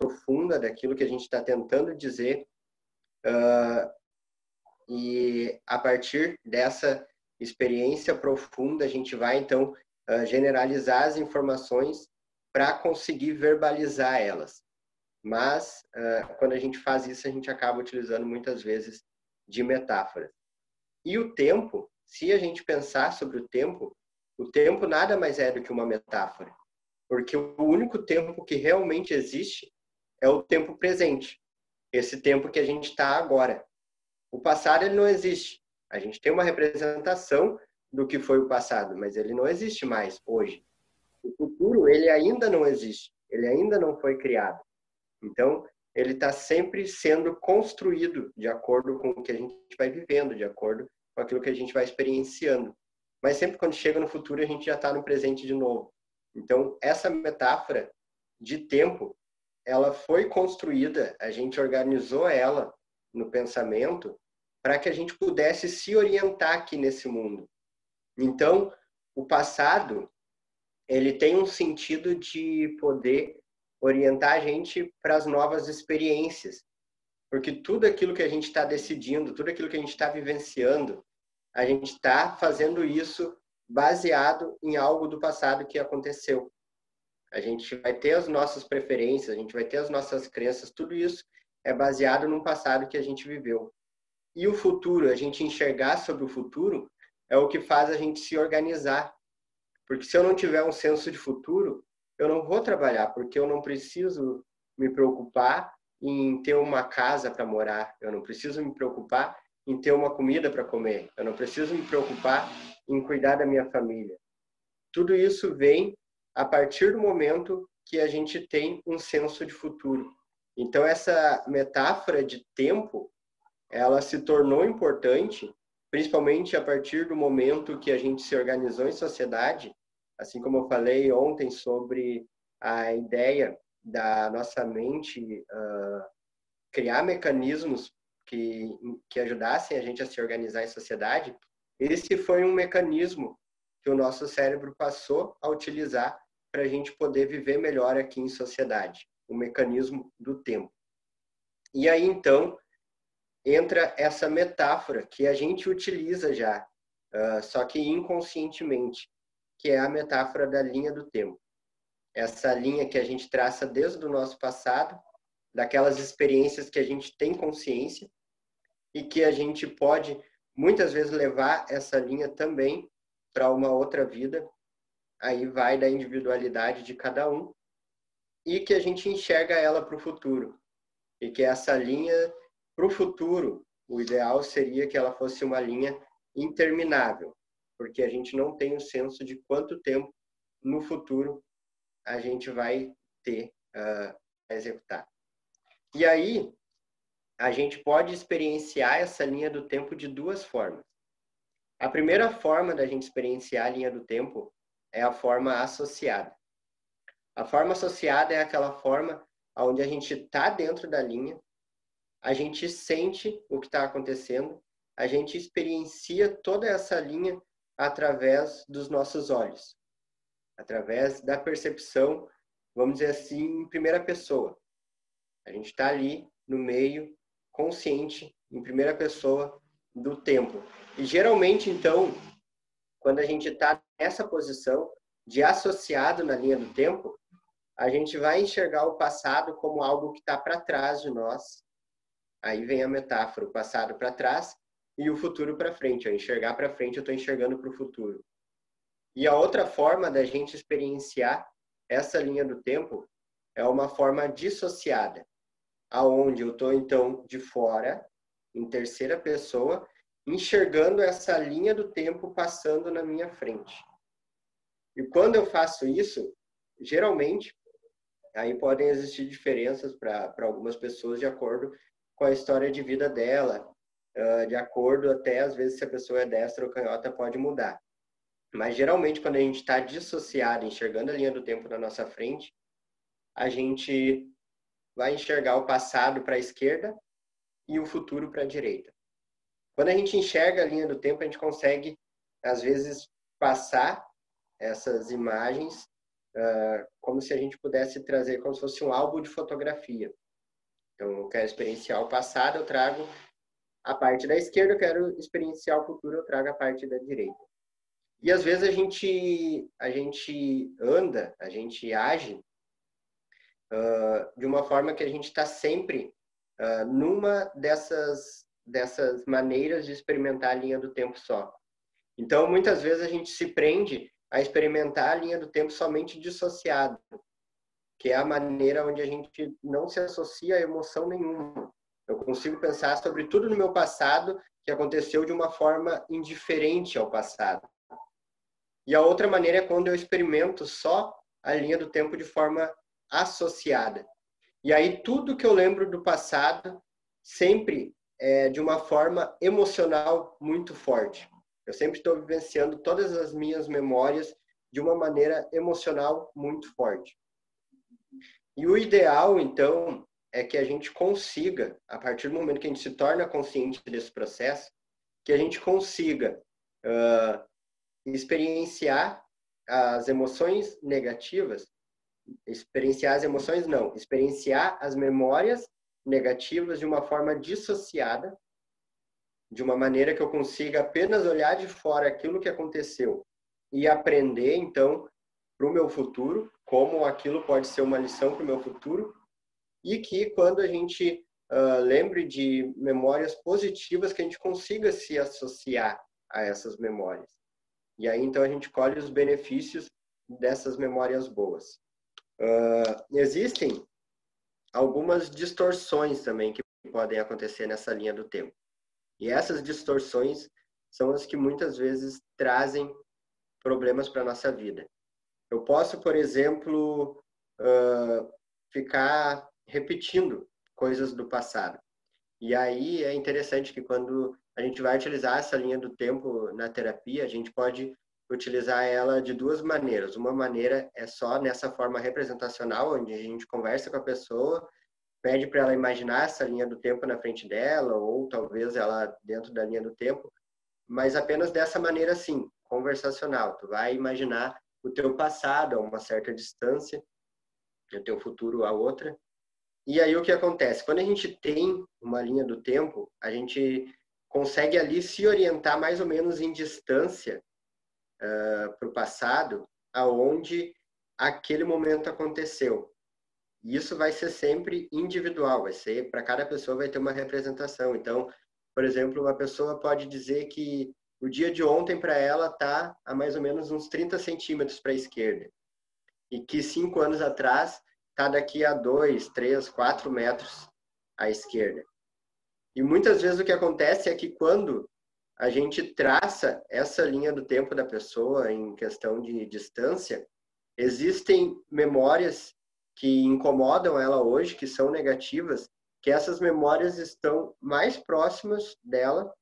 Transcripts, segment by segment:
profunda daquilo que a gente está tentando dizer. Uh, e a partir dessa experiência profunda, a gente vai então uh, generalizar as informações para conseguir verbalizar elas. Mas uh, quando a gente faz isso, a gente acaba utilizando muitas vezes de metáforas. E o tempo, se a gente pensar sobre o tempo, o tempo nada mais é do que uma metáfora. Porque o único tempo que realmente existe é o tempo presente. Esse tempo que a gente está agora. O passado ele não existe. A gente tem uma representação do que foi o passado, mas ele não existe mais hoje. O futuro ele ainda não existe. Ele ainda não foi criado. Então ele está sempre sendo construído de acordo com o que a gente vai vivendo, de acordo com aquilo que a gente vai experienciando. Mas sempre quando chega no futuro, a gente já está no presente de novo. Então, essa metáfora de tempo, ela foi construída, a gente organizou ela no pensamento para que a gente pudesse se orientar aqui nesse mundo. Então, o passado, ele tem um sentido de poder orientar a gente para as novas experiências. Porque tudo aquilo que a gente está decidindo, tudo aquilo que a gente está vivenciando, a gente está fazendo isso baseado em algo do passado que aconteceu. A gente vai ter as nossas preferências, a gente vai ter as nossas crenças, tudo isso é baseado num passado que a gente viveu. E o futuro, a gente enxergar sobre o futuro, é o que faz a gente se organizar. Porque se eu não tiver um senso de futuro, eu não vou trabalhar, porque eu não preciso me preocupar em ter uma casa para morar, eu não preciso me preocupar em ter uma comida para comer, eu não preciso me preocupar em cuidar da minha família. Tudo isso vem a partir do momento que a gente tem um senso de futuro. Então essa metáfora de tempo, ela se tornou importante, principalmente a partir do momento que a gente se organizou em sociedade assim como eu falei ontem sobre a ideia da nossa mente uh, criar mecanismos que, que ajudassem a gente a se organizar em sociedade, esse foi um mecanismo que o nosso cérebro passou a utilizar para a gente poder viver melhor aqui em sociedade, o mecanismo do tempo. E aí então entra essa metáfora que a gente utiliza já, uh, só que inconscientemente, que é a metáfora da linha do tempo. Essa linha que a gente traça desde o nosso passado, daquelas experiências que a gente tem consciência e que a gente pode muitas vezes levar essa linha também para uma outra vida. Aí vai da individualidade de cada um e que a gente enxerga ela para o futuro. E que essa linha para o futuro, o ideal seria que ela fosse uma linha interminável, porque a gente não tem o senso de quanto tempo no futuro a gente vai ter uh, a executar. E aí, a gente pode experienciar essa linha do tempo de duas formas. A primeira forma da gente experienciar a linha do tempo é a forma associada. A forma associada é aquela forma onde a gente está dentro da linha, a gente sente o que está acontecendo, a gente experiencia toda essa linha através dos nossos olhos, através da percepção, vamos dizer assim, em primeira pessoa. A gente está ali no meio, consciente, em primeira pessoa do tempo. E geralmente, então, quando a gente está nessa posição de associado na linha do tempo, a gente vai enxergar o passado como algo que está para trás de nós. Aí vem a metáfora, o passado para trás e o futuro para frente. Eu enxergar para frente, eu estou enxergando para o futuro. E a outra forma da gente experienciar essa linha do tempo é uma forma dissociada, aonde eu estou então de fora, em terceira pessoa, enxergando essa linha do tempo passando na minha frente. E quando eu faço isso, geralmente, aí podem existir diferenças para algumas pessoas de acordo com a história de vida dela, de acordo até às vezes se a pessoa é destra ou canhota pode mudar. Mas geralmente quando a gente está dissociado, enxergando a linha do tempo na nossa frente, a gente vai enxergar o passado para a esquerda e o futuro para a direita. Quando a gente enxerga a linha do tempo, a gente consegue às vezes passar essas imagens uh, como se a gente pudesse trazer como se fosse um álbum de fotografia. Então, eu quero experienciar o passado, eu trago a parte da esquerda, eu quero experienciar o futuro, eu trago a parte da direita. E às vezes a gente, a gente anda, a gente age uh, de uma forma que a gente está sempre uh, numa dessas, dessas maneiras de experimentar a linha do tempo só. Então, muitas vezes a gente se prende a experimentar a linha do tempo somente dissociado, que é a maneira onde a gente não se associa a emoção nenhuma. Eu consigo pensar sobre tudo no meu passado que aconteceu de uma forma indiferente ao passado. E a outra maneira é quando eu experimento só a linha do tempo de forma associada. E aí tudo que eu lembro do passado sempre é de uma forma emocional muito forte. Eu sempre estou vivenciando todas as minhas memórias de uma maneira emocional muito forte. E o ideal, então, é que a gente consiga, a partir do momento que a gente se torna consciente desse processo, que a gente consiga uh, experienciar as emoções negativas, experienciar as emoções não, experienciar as memórias negativas de uma forma dissociada de uma maneira que eu consiga apenas olhar de fora aquilo que aconteceu e aprender, então, para o meu futuro, como aquilo pode ser uma lição para o meu futuro, e que quando a gente uh, lembre de memórias positivas, que a gente consiga se associar a essas memórias. E aí, então, a gente colhe os benefícios dessas memórias boas. Uh, existem algumas distorções também que podem acontecer nessa linha do tempo. E essas distorções são as que muitas vezes trazem problemas para nossa vida. Eu posso, por exemplo, uh, ficar repetindo coisas do passado. E aí é interessante que quando a gente vai utilizar essa linha do tempo na terapia, a gente pode utilizar ela de duas maneiras. Uma maneira é só nessa forma representacional, onde a gente conversa com a pessoa pede para ela imaginar essa linha do tempo na frente dela, ou talvez ela dentro da linha do tempo, mas apenas dessa maneira assim, conversacional. Tu vai imaginar o teu passado a uma certa distância, e o teu futuro a outra. E aí o que acontece? Quando a gente tem uma linha do tempo, a gente consegue ali se orientar mais ou menos em distância uh, para o passado, aonde aquele momento aconteceu. E isso vai ser sempre individual, vai ser para cada pessoa vai ter uma representação. Então, por exemplo, uma pessoa pode dizer que o dia de ontem para ela tá a mais ou menos uns 30 centímetros para a esquerda e que cinco anos atrás tá daqui a dois, três, quatro metros à esquerda. E muitas vezes o que acontece é que quando a gente traça essa linha do tempo da pessoa em questão de distância, existem memórias que incomodam ela hoje, que são negativas, que essas memórias estão mais próximas dela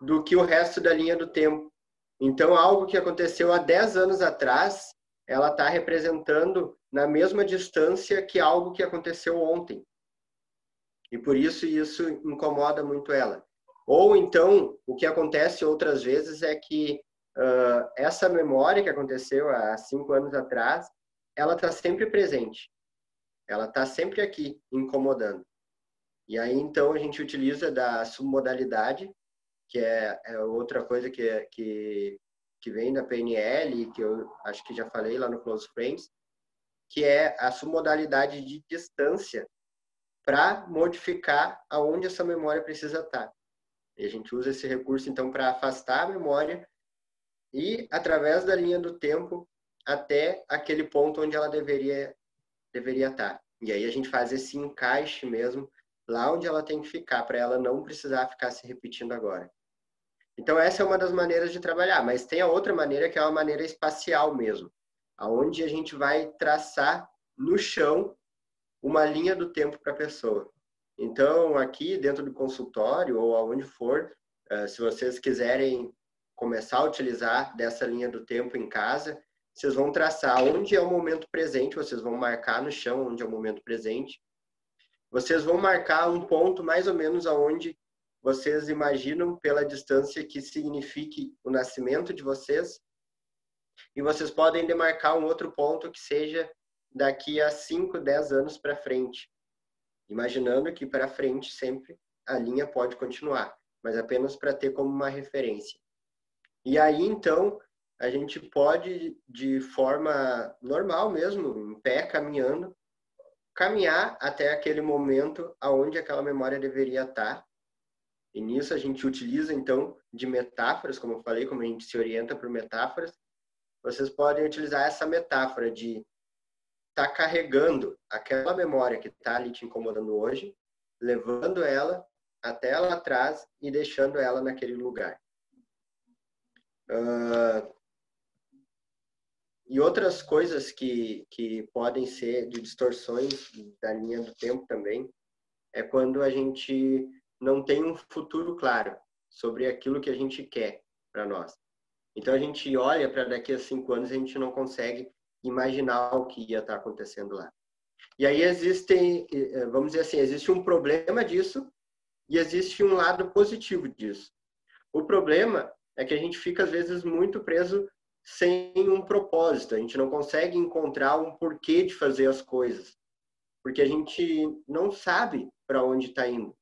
do que o resto da linha do tempo. Então, algo que aconteceu há 10 anos atrás, ela está representando na mesma distância que algo que aconteceu ontem. E por isso isso incomoda muito ela. Ou então, o que acontece outras vezes é que uh, essa memória que aconteceu há cinco anos atrás, ela está sempre presente ela está sempre aqui incomodando. E aí então a gente utiliza da submodalidade, que é, é outra coisa que, que, que vem da PNL, que eu acho que já falei lá no Close Friends, que é a submodalidade de distância para modificar aonde essa memória precisa estar. Tá. E a gente usa esse recurso então para afastar a memória e através da linha do tempo até aquele ponto onde ela deveria deveria estar. E aí a gente faz esse encaixe mesmo lá onde ela tem que ficar, para ela não precisar ficar se repetindo agora. Então essa é uma das maneiras de trabalhar, mas tem a outra maneira que é uma maneira espacial mesmo, aonde a gente vai traçar no chão uma linha do tempo para a pessoa. Então aqui dentro do consultório ou aonde for, eh, se vocês quiserem começar a utilizar dessa linha do tempo em casa, vocês vão traçar onde é o momento presente, vocês vão marcar no chão onde é o momento presente. Vocês vão marcar um ponto mais ou menos aonde vocês imaginam pela distância que signifique o nascimento de vocês. E vocês podem demarcar um outro ponto que seja daqui a 5, 10 anos para frente. Imaginando que para frente sempre a linha pode continuar, mas apenas para ter como uma referência. E aí, então, a gente pode, de forma normal mesmo, em pé, caminhando, caminhar até aquele momento aonde aquela memória deveria estar. E nisso a gente utiliza, então, de metáforas, como eu falei, como a gente se orienta por metáforas. Vocês podem utilizar essa metáfora de estar tá carregando aquela memória que está ali te incomodando hoje, levando ela até lá atrás e deixando ela naquele lugar. Uh, e outras coisas que, que podem ser de distorções da linha do tempo também é quando a gente não tem um futuro claro sobre aquilo que a gente quer para nós. Então a gente olha para daqui a cinco anos e a gente não consegue imaginar o que ia estar tá acontecendo lá. E aí existem, eh, vamos dizer assim, existe um problema disso e existe um lado positivo disso. O problema é que a gente fica às vezes muito preso sem um propósito. A gente não consegue encontrar um porquê de fazer as coisas, porque a gente não sabe para onde está indo.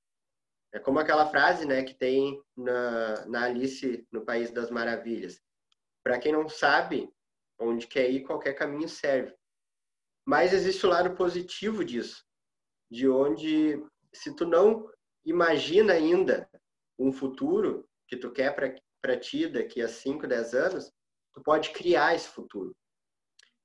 É como aquela frase, né, que tem na, na Alice no País das Maravilhas. Para quem não sabe onde quer ir, qualquer caminho serve. Mas existe o lado positivo disso, de onde se tu não imagina ainda um futuro que tu quer para ti daqui a 5, 10 anos, tu pode criar esse futuro.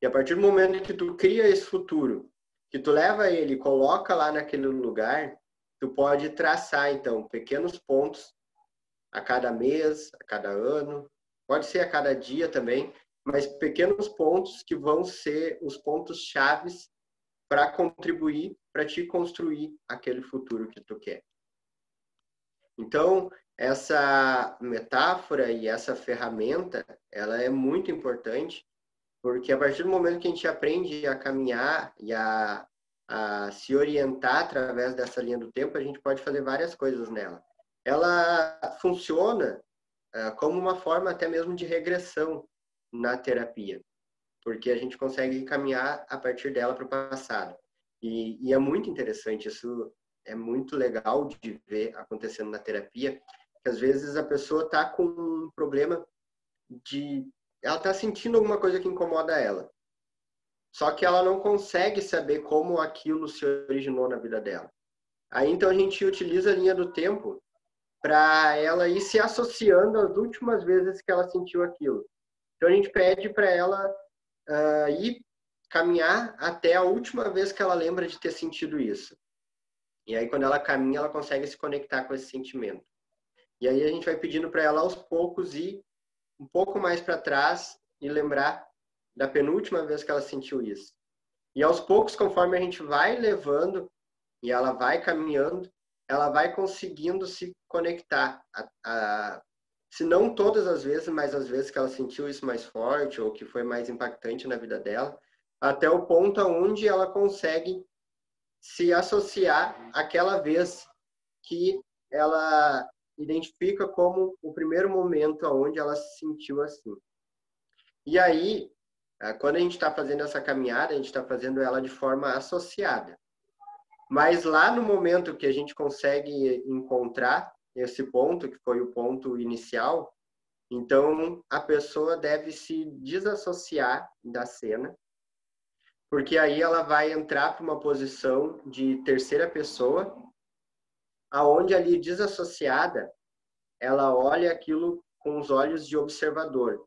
E a partir do momento que tu cria esse futuro, que tu leva ele coloca lá naquele lugar, tu pode traçar então pequenos pontos a cada mês, a cada ano, pode ser a cada dia também, mas pequenos pontos que vão ser os pontos chaves para contribuir para te construir aquele futuro que tu quer. Então, essa metáfora e essa ferramenta, ela é muito importante, porque a partir do momento que a gente aprende a caminhar e a, a se orientar através dessa linha do tempo, a gente pode fazer várias coisas nela. Ela funciona uh, como uma forma até mesmo de regressão na terapia, porque a gente consegue caminhar a partir dela para o passado. E, e é muito interessante, isso é muito legal de ver acontecendo na terapia, que às vezes a pessoa está com um problema de. Ela está sentindo alguma coisa que incomoda ela. Só que ela não consegue saber como aquilo se originou na vida dela. Aí então a gente utiliza a linha do tempo para ela ir se associando às últimas vezes que ela sentiu aquilo. Então a gente pede para ela uh, ir caminhar até a última vez que ela lembra de ter sentido isso. E aí quando ela caminha, ela consegue se conectar com esse sentimento. E aí a gente vai pedindo para ela aos poucos ir um pouco mais para trás e lembrar da penúltima vez que ela sentiu isso. E aos poucos, conforme a gente vai levando e ela vai caminhando, ela vai conseguindo se conectar. A, a, se não todas as vezes, mas às vezes que ela sentiu isso mais forte ou que foi mais impactante na vida dela, até o ponto onde ela consegue se associar àquela vez que ela identifica como o primeiro momento onde ela se sentiu assim. E aí, é, quando a gente está fazendo essa caminhada, a gente está fazendo ela de forma associada. Mas lá no momento que a gente consegue encontrar esse ponto, que foi o ponto inicial, então a pessoa deve se desassociar da cena, porque aí ela vai entrar para uma posição de terceira pessoa aonde ali desassociada, ela olha aquilo com os olhos de observador.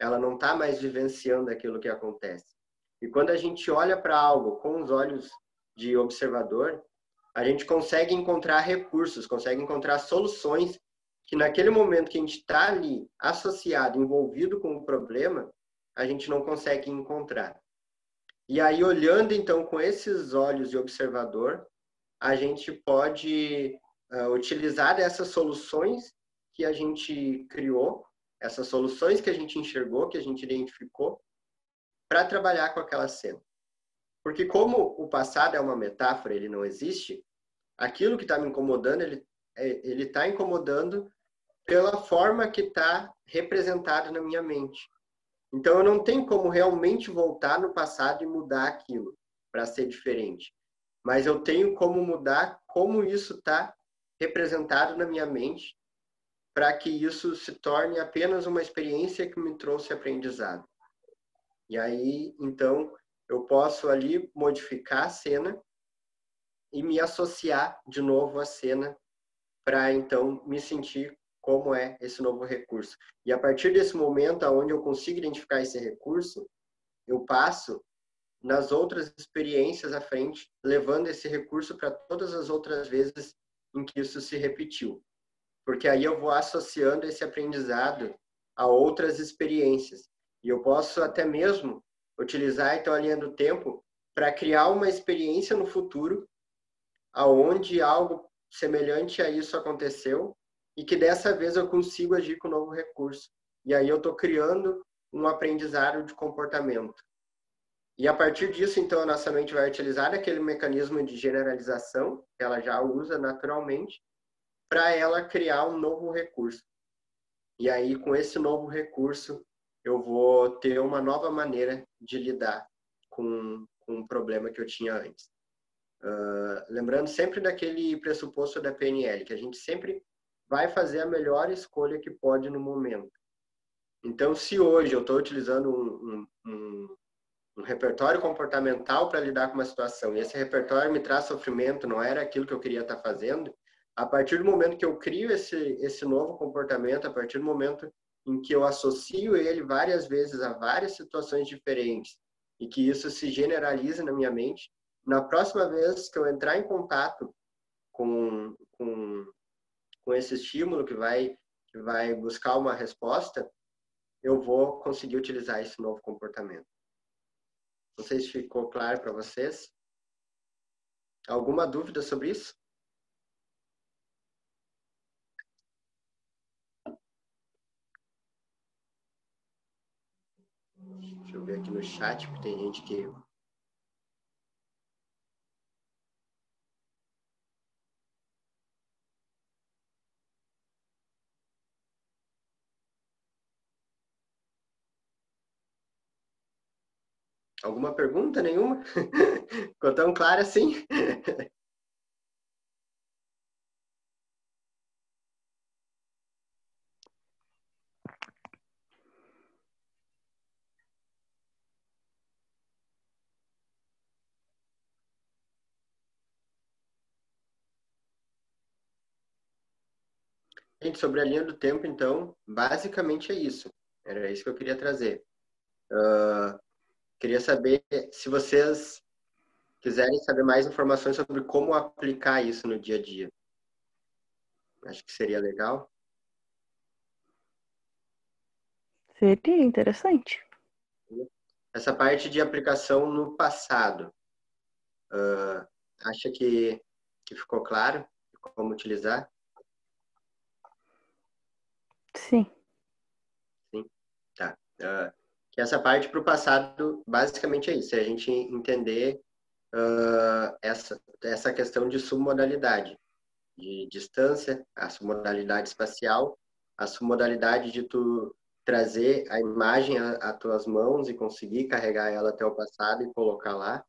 Ela não está mais vivenciando aquilo que acontece. E quando a gente olha para algo com os olhos de observador, a gente consegue encontrar recursos, consegue encontrar soluções que naquele momento que a gente está ali associado, envolvido com o problema, a gente não consegue encontrar. E aí, olhando então com esses olhos de observador, a gente pode uh, utilizar essas soluções que a gente criou, essas soluções que a gente enxergou, que a gente identificou, para trabalhar com aquela cena. Porque como o passado é uma metáfora, ele não existe, aquilo que está me incomodando, ele é, ele está incomodando pela forma que está representado na minha mente. Então eu não tenho como realmente voltar no passado e mudar aquilo para ser diferente. Mas eu tenho como mudar como isso está representado na minha mente para que isso se torne apenas uma experiência que me trouxe aprendizado. E aí, então, eu posso ali modificar a cena e me associar de novo à cena para então me sentir como é esse novo recurso. E a partir desse momento aonde eu consigo identificar esse recurso, eu passo nas outras experiências à frente, levando esse recurso para todas as outras vezes em que isso se repetiu. Porque aí eu vou associando esse aprendizado a outras experiências. E eu posso até mesmo utilizar então a linha do tempo para criar uma experiência no futuro aonde algo semelhante a isso aconteceu e que dessa vez eu consigo agir com um novo recurso. E aí eu estou criando um aprendizado de comportamento. E a partir disso, então, a nossa mente vai utilizar aquele mecanismo de generalização que ela já usa naturalmente para ela criar um novo recurso. E aí, com esse novo recurso, eu vou ter uma nova maneira de lidar com, com um problema que eu tinha antes. Uh, lembrando sempre daquele pressuposto da PNL, que a gente sempre vai fazer a melhor escolha que pode no momento. Então, se hoje eu estou utilizando um, um, um, um, repertório comportamental para lidar com uma situação e esse repertório me traz sofrimento, não era aquilo que eu queria estar tá fazendo, a partir do momento que eu crio esse, esse novo comportamento, a partir do momento em que eu associo ele várias vezes a várias situações diferentes e que isso se generaliza na minha mente, na próxima vez que eu entrar em contato com, com, com esse estímulo que vai, que vai buscar uma resposta, eu vou conseguir utilizar esse novo comportamento. Não sei se ficou claro para vocês. Alguma dúvida sobre isso? Deixa eu ver aqui no chat, porque tem gente que Alguma pergunta? Nenhuma? Ficou tão claro assim? Gente, sobre a linha do tempo, então, basicamente é isso. Era isso que eu queria trazer. Uh, Queria saber se vocês quiserem saber mais informações sobre como aplicar isso no dia a dia. Acho que seria legal. Seria interessante. Essa parte de aplicação no passado, uh, acha que, que ficou claro como utilizar? Sim. Sim, tá. Uh, que essa parte para o passado, basicamente é isso, é a gente entender uh, essa, essa questão de submodalidade, de distância, a submodalidade espacial, a submodalidade de tu trazer a imagem às tuas mãos e conseguir carregar ela até o passado e colocar lá.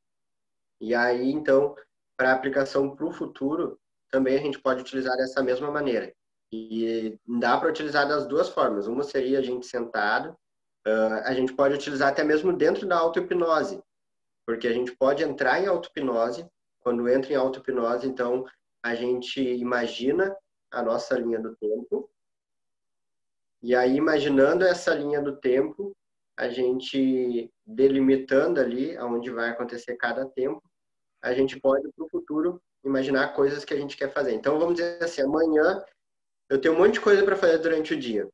E aí, então, para aplicação para o futuro, também a gente pode utilizar dessa mesma maneira. E dá para utilizar das duas formas. Uma seria a gente sentado, Uh, a gente pode utilizar até mesmo dentro da auto-hipnose, porque a gente pode entrar em auto-hipnose. Quando entra em auto-hipnose, então, a gente imagina a nossa linha do tempo. E aí, imaginando essa linha do tempo, a gente delimitando ali aonde vai acontecer cada tempo, a gente pode, para o futuro, imaginar coisas que a gente quer fazer. Então, vamos dizer assim, amanhã eu tenho um monte de coisa para fazer durante o dia.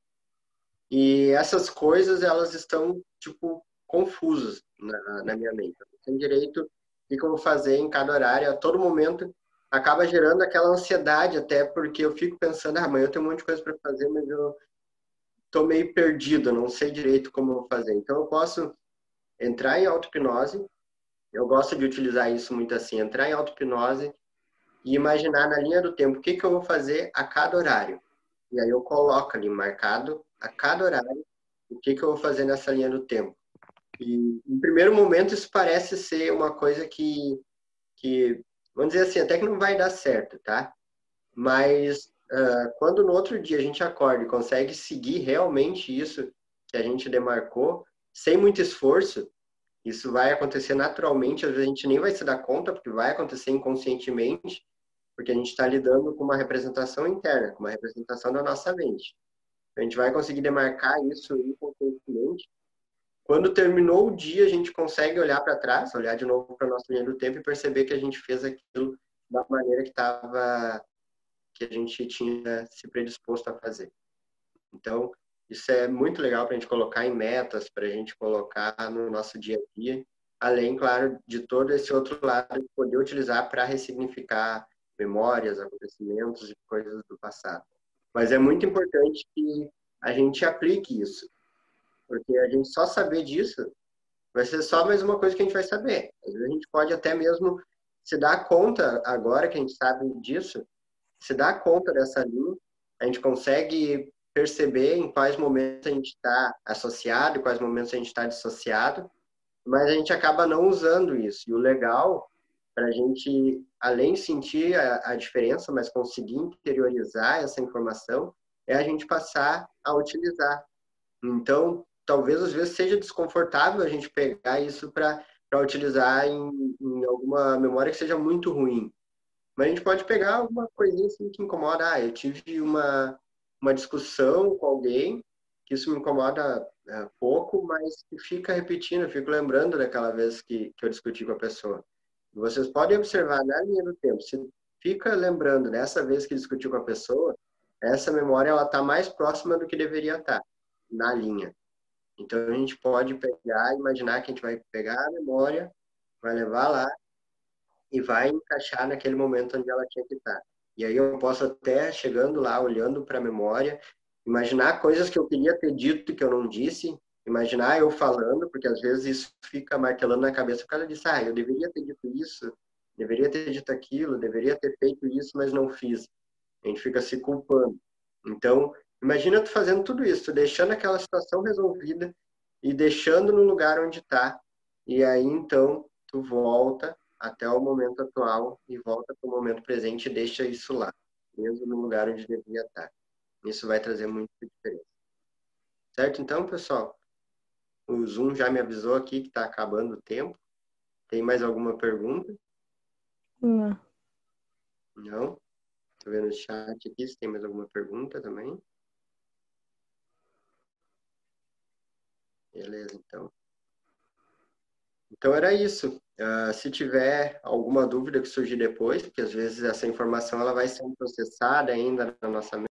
E essas coisas, elas estão, tipo, confusas na, na minha mente. Eu não tenho direito o que eu vou fazer em cada horário, a todo momento acaba gerando aquela ansiedade até porque eu fico pensando, ah, amanhã eu tenho um monte de coisa para fazer, mas eu tô meio perdido, não sei direito como eu vou fazer. Então eu posso entrar em auto-hipnose, eu gosto de utilizar isso muito assim, entrar em auto-hipnose e imaginar na linha do tempo o que, que eu vou fazer a cada horário. E aí eu coloco ali marcado a cada horário o que, que eu vou fazer nessa linha do tempo. E, em primeiro momento, isso parece ser uma coisa que, que vamos dizer assim, até que não vai dar certo, tá? Mas uh, quando no outro dia a gente acorda e consegue seguir realmente isso que a gente demarcou, sem muito esforço, isso vai acontecer naturalmente, às vezes a gente nem vai se dar conta, porque vai acontecer inconscientemente, porque a gente está lidando com uma representação interna, com uma representação da nossa mente. A gente vai conseguir demarcar isso inconscientemente. Quando terminou o dia, a gente consegue olhar para trás, olhar de novo para a nossa linha do tempo e perceber que a gente fez aquilo da maneira que estava, que a gente tinha se predisposto a fazer. Então, isso é muito legal para a gente colocar em metas, para a gente colocar no nosso dia a dia, além, claro, de todo esse outro lado de poder utilizar para ressignificar memórias, acontecimentos e coisas do passado. Mas é muito importante que a gente aplique isso, porque a gente só saber disso vai ser só mais uma coisa que a gente vai saber. Às vezes a gente pode até mesmo se dar conta, agora que a gente sabe disso, se dar conta dessa linha, a gente consegue perceber em quais momentos a gente está associado, quais momentos a gente está dissociado, mas a gente acaba não usando isso. E o legal, para a gente, além de sentir a, a diferença, mas conseguir interiorizar essa informação, é a gente passar a utilizar. Então, talvez às vezes seja desconfortável a gente pegar isso para utilizar em, em, alguma memória que seja muito ruim. Mas a gente pode pegar alguma coisinha assim que incomoda. Ah, eu tive uma, uma discussão com alguém, que isso me incomoda é, pouco, mas fica repetindo, eu fico lembrando daquela vez que, que eu discuti com a pessoa. Vocês podem observar na linha do tempo, se fica lembrando dessa vez que discutiu com a pessoa, essa memória ela está mais próxima do que deveria estar tá, na linha. Então a gente pode pegar, imaginar que a gente vai pegar a memória, vai levar lá e vai encaixar naquele momento onde ela tinha que estar. Tá. E aí eu posso até, chegando lá, olhando para a memória, imaginar coisas que eu queria ter dito que eu não disse, imaginar eu falando, porque às vezes isso fica martelando na cabeça, o cara disse, ah, eu deveria ter dito isso, deveria ter dito aquilo, deveria ter feito isso, mas não fiz. A gente fica se culpando. Então, imagina tu fazendo tudo isso, deixando aquela situação resolvida e deixando no lugar onde está. E aí, então, tu volta até o momento atual e volta para o momento presente e deixa isso lá, mesmo no lugar onde deveria estar. Isso vai trazer muita diferença. Certo? Então, pessoal, o Zoom já me avisou aqui que está acabando o tempo. Tem mais alguma pergunta? Não. Não? Estou vendo o chat aqui se tem mais alguma pergunta também. Beleza, então. Então era isso. Uh, se tiver alguma dúvida que surgir depois, porque às vezes essa informação ela vai sendo processada ainda na nossa mente,